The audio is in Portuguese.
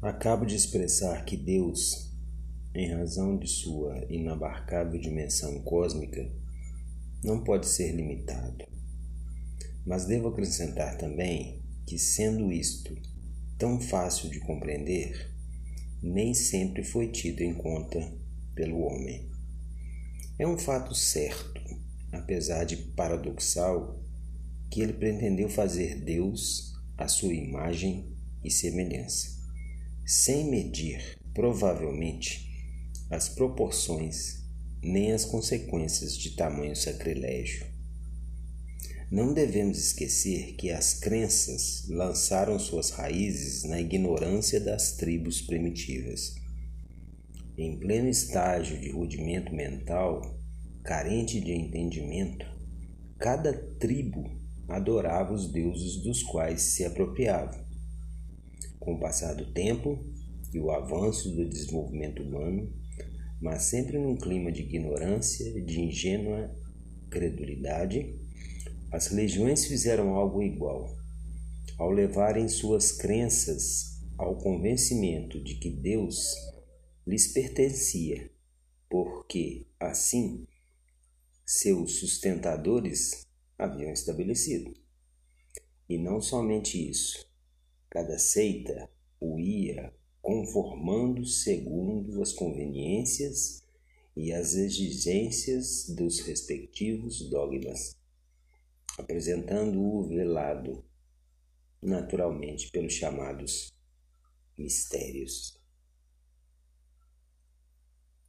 Acabo de expressar que Deus, em razão de sua inabarcável dimensão cósmica, não pode ser limitado. Mas devo acrescentar também que, sendo isto tão fácil de compreender, nem sempre foi tido em conta pelo homem. É um fato certo, apesar de paradoxal, que ele pretendeu fazer Deus à sua imagem e semelhança sem medir, provavelmente, as proporções nem as consequências de tamanho sacrilégio. Não devemos esquecer que as crenças lançaram suas raízes na ignorância das tribos primitivas. Em pleno estágio de rudimento mental, carente de entendimento, cada tribo adorava os deuses dos quais se apropriava. Com o passar do tempo e o avanço do desenvolvimento humano, mas sempre num clima de ignorância, de ingênua credulidade, as religiões fizeram algo igual. Ao levarem suas crenças ao convencimento de que Deus lhes pertencia, porque assim seus sustentadores haviam estabelecido. E não somente isso, Cada seita o ia conformando segundo as conveniências e as exigências dos respectivos dogmas, apresentando-o velado naturalmente pelos chamados mistérios.